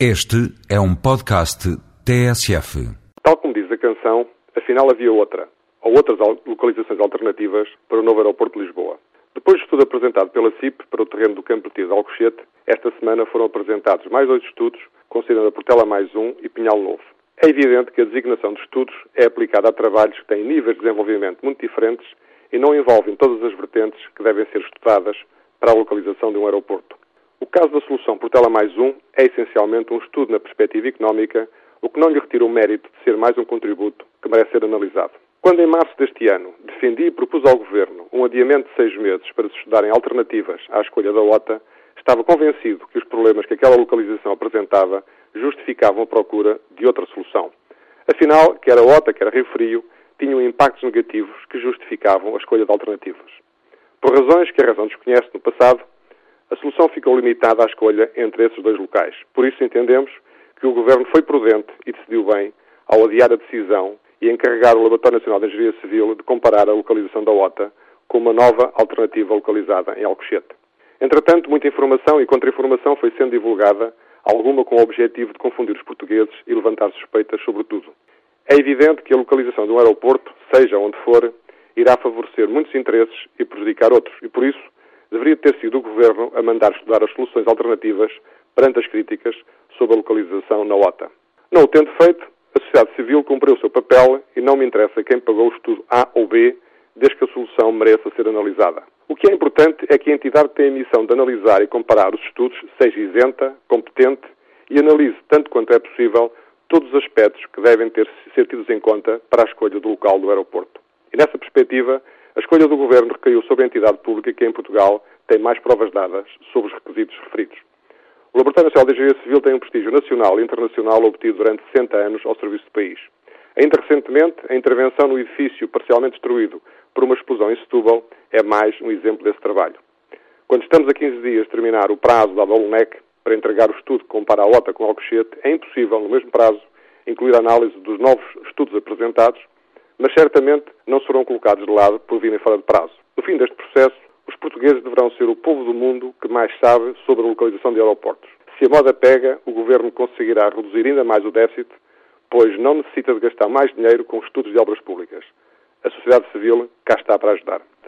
Este é um podcast TSF. Tal como diz a canção, afinal havia outra, ou outras localizações alternativas para o novo aeroporto de Lisboa. Depois do estudo apresentado pela CIP para o terreno do Campo de Alcochete, esta semana foram apresentados mais dois estudos, considerando a Portela mais um e Pinhal Novo. É evidente que a designação de estudos é aplicada a trabalhos que têm níveis de desenvolvimento muito diferentes e não envolvem todas as vertentes que devem ser estudadas para a localização de um aeroporto. O caso da solução Portela mais um é essencialmente um estudo na perspectiva económica, o que não lhe retira o mérito de ser mais um contributo que merece ser analisado. Quando em março deste ano defendi e propus ao Governo um adiamento de seis meses para se estudarem alternativas à escolha da OTA, estava convencido que os problemas que aquela localização apresentava justificavam a procura de outra solução. Afinal, quer a OTA, quer a Rio Frio, tinham impactos negativos que justificavam a escolha de alternativas. Por razões que a razão desconhece no passado, a solução ficou limitada à escolha entre esses dois locais. Por isso entendemos que o Governo foi prudente e decidiu bem ao adiar a decisão e encarregar o Laboratório Nacional de Engenharia Civil de comparar a localização da OTA com uma nova alternativa localizada em Alcochete. Entretanto, muita informação e contra-informação foi sendo divulgada, alguma com o objetivo de confundir os portugueses e levantar suspeitas sobre tudo. É evidente que a localização de um aeroporto, seja onde for, irá favorecer muitos interesses e prejudicar outros, e por isso deveria ter sido o Governo a mandar estudar as soluções alternativas perante as críticas sobre a localização na OTA. Não o tendo feito, a sociedade civil cumpriu o seu papel e não me interessa quem pagou o estudo A ou B, desde que a solução mereça ser analisada. O que é importante é que a entidade tem a missão de analisar e comparar os estudos seja isenta, competente e analise, tanto quanto é possível, todos os aspectos que devem ter, ser tidos em conta para a escolha do local do aeroporto. E nessa perspectiva, a escolha do Governo recaiu sobre a entidade pública que, em Portugal, tem mais provas dadas sobre os requisitos referidos. O Laboratório Nacional de Engenharia Civil tem um prestígio nacional e internacional obtido durante 60 anos ao serviço do país. Ainda recentemente, a intervenção no edifício parcialmente destruído por uma explosão em Setúbal é mais um exemplo desse trabalho. Quando estamos a 15 dias de terminar o prazo da Bolonec para entregar o estudo que compara a OTA com o Alcochete, é impossível, no mesmo prazo, incluir a análise dos novos estudos apresentados mas certamente não serão colocados de lado por virem fora de prazo. No fim deste processo, os portugueses deverão ser o povo do mundo que mais sabe sobre a localização de aeroportos. Se a moda pega, o governo conseguirá reduzir ainda mais o déficit, pois não necessita de gastar mais dinheiro com estudos de obras públicas. A sociedade civil cá está para ajudar.